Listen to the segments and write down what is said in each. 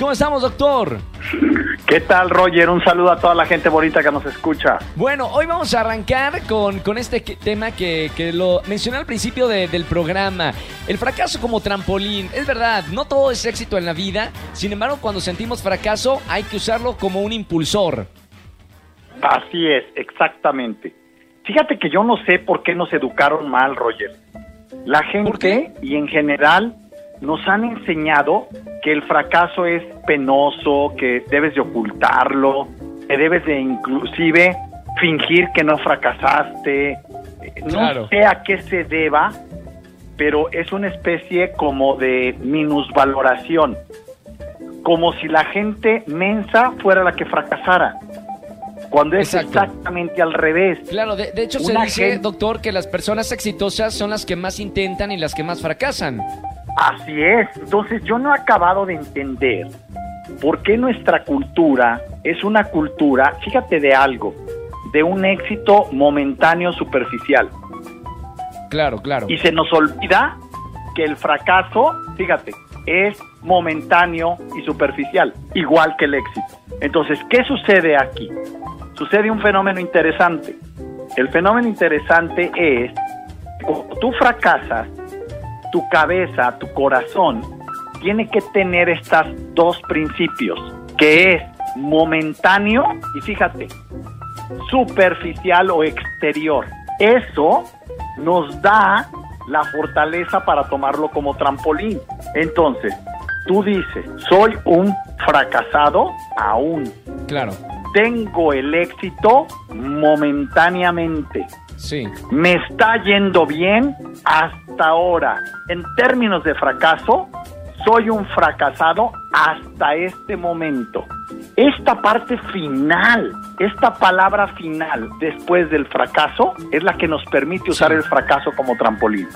¿Cómo estamos, doctor? ¿Qué tal, Roger? Un saludo a toda la gente bonita que nos escucha. Bueno, hoy vamos a arrancar con, con este que- tema que, que lo mencioné al principio de- del programa. El fracaso como trampolín. Es verdad, no todo es éxito en la vida. Sin embargo, cuando sentimos fracaso, hay que usarlo como un impulsor. Así es, exactamente. Fíjate que yo no sé por qué nos educaron mal, Roger. La ¿Por qué? gente y en general nos han enseñado que el fracaso es penoso, que debes de ocultarlo, que debes de inclusive fingir que no fracasaste. Eh, No Claro. sé a qué se deba, pero es una especie como de minusvaloración, como si la gente mensa fuera la que fracasara, cuando es Exacto. exactamente al revés. Claro, de, de hecho se dice, doctor, que las personas exitosas son las que más intentan y las que más fracasan. Así es. Entonces yo no he acabado de entender por qué nuestra cultura es una cultura, fíjate de algo, de un éxito momentáneo superficial. Claro, claro. Y se nos olvida que el fracaso, fíjate, es momentáneo y superficial, igual que el éxito. Entonces, ¿qué sucede aquí? Sucede un fenómeno interesante. El fenómeno interesante es, cuando tú fracasas, tu cabeza, tu corazón, tiene que tener estos dos principios, que es momentáneo y fíjate, superficial o exterior. Eso nos da la fortaleza para tomarlo como trampolín. Entonces, tú dices, soy un fracasado aún. Claro, Tengo el éxito momentáneamente. Sí. Me está yendo bien hasta ahora. En términos de fracaso, soy un fracasado hasta este momento. Esta parte final, esta palabra final después del fracaso es la que nos permite usar el fracaso como trampolín.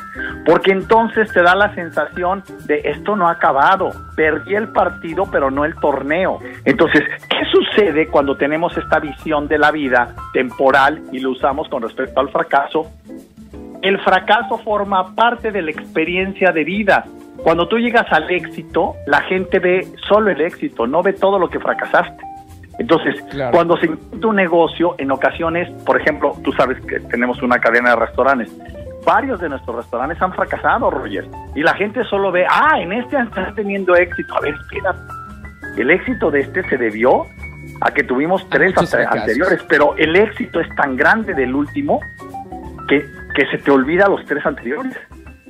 Porque entonces te da la sensación de esto no ha acabado, perdí el partido pero no el torneo. Entonces, ¿qué sucede cuando tenemos esta visión de la vida temporal y lo usamos con respecto al fracaso? El fracaso forma parte de la experiencia de vida. Cuando tú llegas al éxito, la gente ve solo el éxito, no ve todo lo que fracasaste. Entonces, Claro. cuando se intenta un negocio, en ocasiones, por ejemplo, tú sabes que tenemos una cadena de restaurantes. Varios de nuestros restaurantes han fracasado, Roger. Y la gente solo ve, ah, en este están teniendo éxito. A ver, espérate. El éxito de este se debió a que tuvimos tres ante- fracasos. anteriores, pero el éxito es tan grande del último que, que se te olvida los tres anteriores.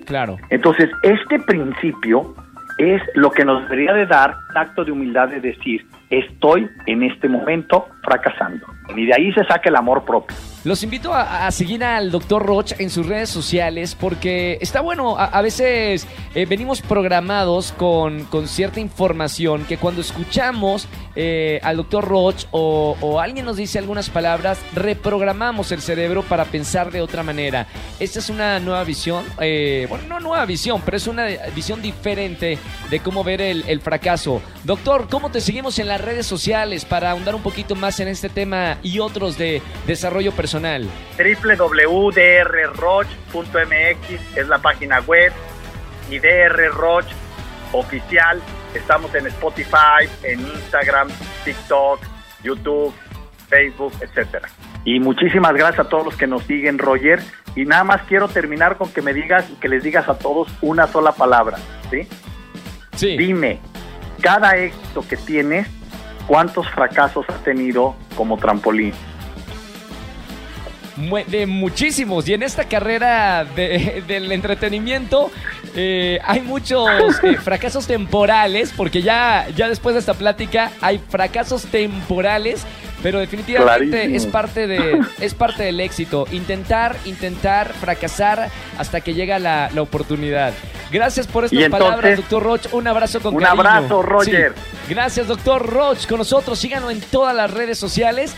Claro. Entonces, este principio es lo que nos debería de dar acto de humildad de decir, estoy en este momento fracasando. Y de ahí se saca el amor propio. Los invito a, seguir al Dr. Roch en sus redes sociales porque está bueno, a, veces eh, venimos programados con, con cierta información que cuando escuchamos eh, al Dr. Roch o, alguien nos dice algunas palabras, reprogramamos el cerebro para pensar de otra manera. Esta es una nueva visión, eh, bueno, no nueva visión, pero es una visión diferente de cómo ver el fracaso. Doctor, ¿cómo te seguimos en las redes sociales para ahondar un poquito más en este tema y otros de desarrollo personal? www.drroch.mx es la página web y DR Roch oficial. Estamos en Spotify, en Instagram, TikTok, YouTube, Facebook, etcétera. Y muchísimas gracias a todos los que nos siguen, Roger. Y nada más quiero terminar con que me digas y que les digas a todos una sola palabra, ¿sí? Sí. Dime, cada éxito que tienes, ¿cuántos fracasos has tenido como trampolín? De muchísimos. Y en esta carrera de- del entretenimiento eh, hay muchos eh, fracasos temporales, porque ya, ya después de esta plática hay fracasos temporales, pero definitivamente Clarísimo. es parte, de, es parte del éxito. Intentar, intentar, fracasar hasta que llega la, la oportunidad. Gracias por estas entonces, palabras, doctor Roch. Un abrazo con un cariño. abrazo, Roger. Sí. Gracias, doctor Roch, con nosotros. Síganlo en todas las redes sociales.